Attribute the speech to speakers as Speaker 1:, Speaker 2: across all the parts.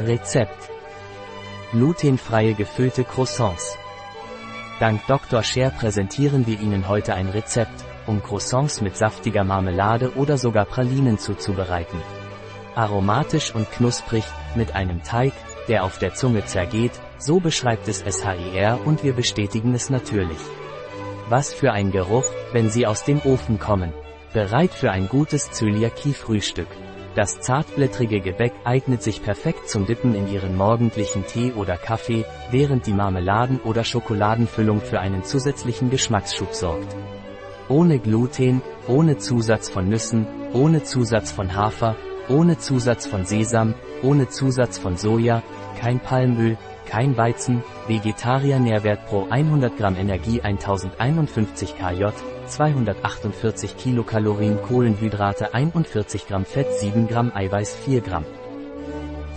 Speaker 1: Rezept. Glutenfreie gefüllte Croissants. Dank Dr. Scher präsentieren wir Ihnen heute ein Rezept, um Croissants mit saftiger Marmelade oder sogar Pralinen zuzubereiten. Aromatisch und knusprig, mit einem Teig, der auf der Zunge zergeht, so beschreibt es SHIR und wir bestätigen es natürlich. Was für ein Geruch, wenn sie aus dem Ofen kommen. Bereit für ein gutes Zöliakie-Frühstück. Das zartblättrige Gebäck eignet sich perfekt zum Dippen in Ihren morgendlichen Tee oder Kaffee, während die Marmeladen- oder Schokoladenfüllung für einen zusätzlichen Geschmacksschub sorgt. Ohne Gluten, ohne Zusatz von Nüssen, ohne Zusatz von Hafer, ohne Zusatz von Sesam, ohne Zusatz von Soja, kein Palmöl, kein Weizen, Vegetarier Nährwert pro 100 Gramm Energie 1051 kJ, 248 Kilokalorien Kohlenhydrate 41 Gramm Fett 7 Gramm Eiweiß 4 Gramm.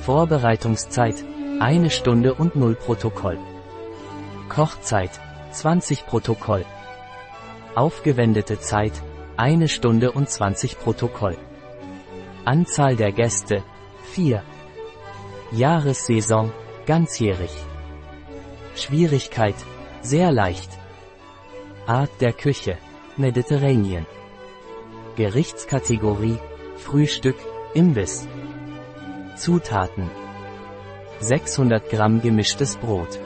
Speaker 1: Vorbereitungszeit 1 Stunde und 0 Protokoll. Kochzeit 20 Protokoll. Aufgewendete Zeit 1 Stunde und 20 Protokoll. Anzahl der Gäste 4. Jahressaison ganzjährig. Schwierigkeit sehr leicht. Art der Küche Mediterranean. Gerichtskategorie Frühstück Imbiss. Zutaten 600 Gramm gemischtes Brot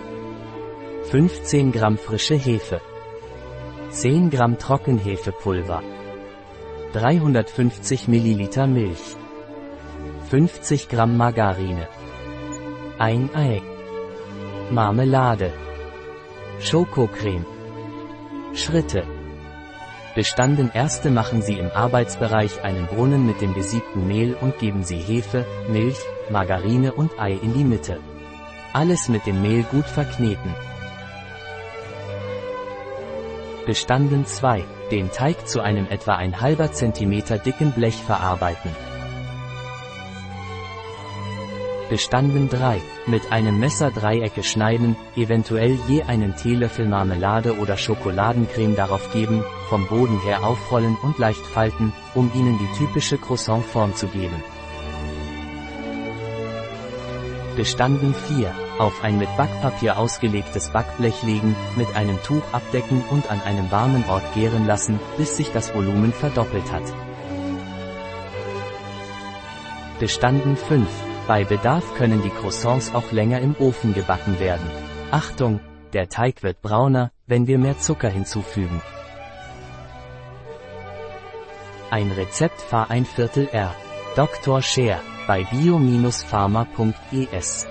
Speaker 1: 15 Gramm frische Hefe 10 Gramm Trockenhefepulver 350 Milliliter Milch 50 Gramm Margarine 1 Ei Marmelade Schokocreme Schritte Bestanden erste machen Sie im Arbeitsbereich einen Brunnen mit dem gesiebten Mehl und geben Sie Hefe, Milch, Margarine und Ei in die Mitte. Alles mit dem Mehl gut verkneten. Bestanden 2. Den Teig zu einem etwa ein halber Zentimeter dicken Blech verarbeiten. Bestanden 3. Mit einem Messer Dreiecke schneiden, eventuell je einen Teelöffel Marmelade oder Schokoladencreme darauf geben, vom Boden her aufrollen und leicht falten, um ihnen die typische Croissantform zu geben. Bestanden 4. Auf ein mit Backpapier ausgelegtes Backblech legen, mit einem Tuch abdecken und an einem warmen Ort gären lassen, bis sich das Volumen verdoppelt hat. Bestanden 5. Bei Bedarf können die Croissants auch länger im Ofen gebacken werden. Achtung, der Teig wird brauner, wenn wir mehr Zucker hinzufügen. Ein Rezept Fahr ein Viertel R. Dr. Scher bei bio-pharma.es